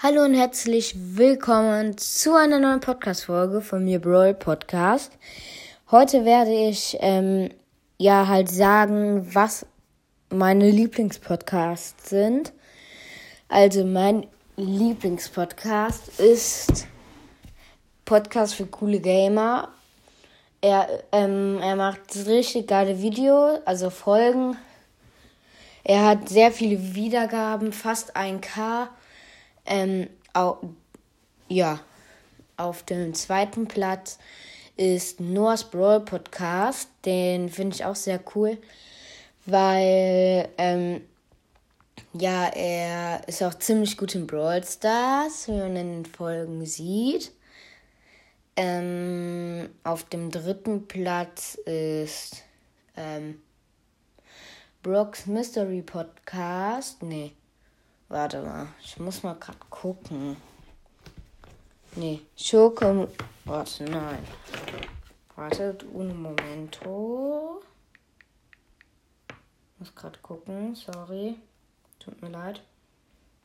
Hallo und herzlich willkommen zu einer neuen Podcast-Folge von mir, Brawl Podcast. Heute werde ich ähm, ja halt sagen, was meine Lieblingspodcasts sind. Also mein Lieblingspodcast ist Podcast für coole Gamer. Er, ähm, er macht richtig geile Videos, also Folgen. Er hat sehr viele Wiedergaben, fast 1K. Ähm, au ja, auf dem zweiten Platz ist Noah's Brawl Podcast. Den finde ich auch sehr cool, weil ähm, ja, er ist auch ziemlich gut in Brawl Stars, wie man in den Folgen sieht. Ähm, auf dem dritten Platz ist ähm, Brooks Mystery Podcast. Nee. Warte mal, ich muss mal gerade gucken. Nee, Schoko. Warte, nein. Wartet, un momento. Muss gerade gucken, sorry. Tut mir leid.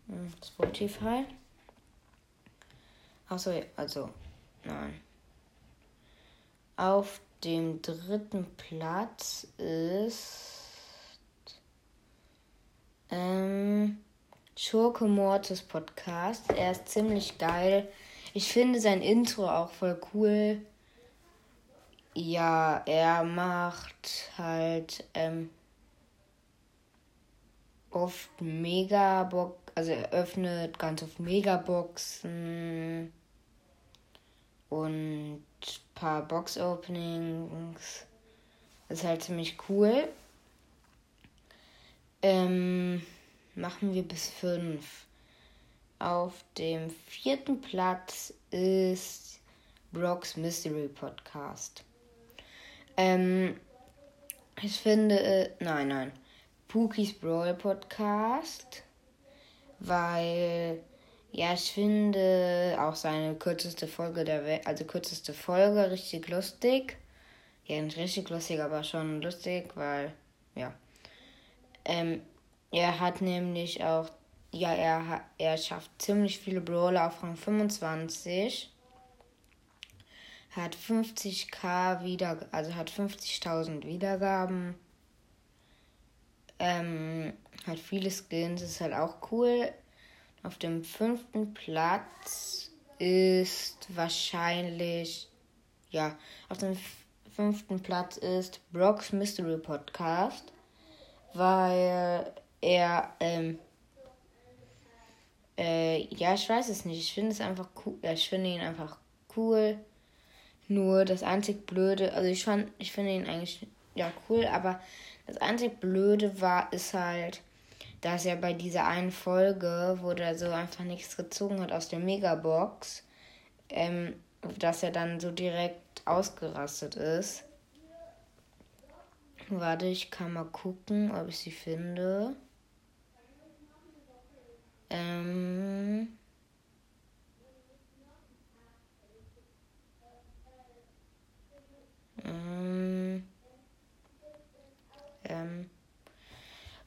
Hm, Spotify. Achso, also, nein. Auf dem dritten Platz ist. Ähm. Schurke Mortis Podcast. Er ist ziemlich geil. Ich finde sein Intro auch voll cool. Ja, er macht halt ähm, oft Megabox, also er öffnet ganz oft Megaboxen und ein paar Box-Openings. Ist halt ziemlich cool. Ähm, machen wir bis fünf. Auf dem vierten Platz ist Brocks Mystery Podcast. Ähm, ich finde, äh, nein, nein, Pookies Brawl Podcast, weil, ja, ich finde auch seine kürzeste Folge der Welt, also kürzeste Folge richtig lustig. Ja, nicht richtig lustig, aber schon lustig, weil, ja. Ähm, er hat nämlich auch, ja, er, er schafft ziemlich viele Brawler auf Rang 25. Hat 50k wieder, also hat 50.000 Wiedergaben. Ähm, hat viele Skins, ist halt auch cool. Auf dem fünften Platz ist wahrscheinlich, ja, auf dem fünften Platz ist Brock's Mystery Podcast, weil er, ähm, äh, ja, ich weiß es nicht. Ich finde es einfach cool. Ich finde ihn einfach cool. Nur das einzig Blöde, also ich fand, ich finde ihn eigentlich ja cool, aber das einzig Blöde war, ist halt, dass er bei dieser einen Folge, wo der so einfach nichts gezogen hat aus der Megabox, ähm, dass er dann so direkt ausgerastet ist. Warte, ich kann mal gucken, ob ich sie finde. Ähm ähm, ähm,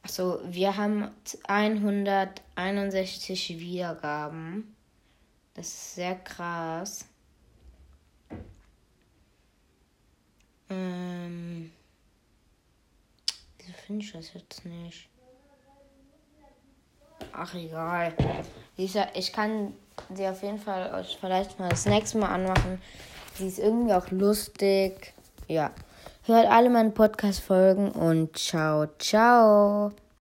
achso, wir haben 161 Wiedergaben. Das ist sehr krass. Ähm, wieso finde ich das jetzt nicht? Ach, egal. Ich kann sie auf jeden Fall euch vielleicht mal das nächste Mal anmachen. Sie ist irgendwie auch lustig. Ja. Hört alle meine Podcast-Folgen und ciao, ciao.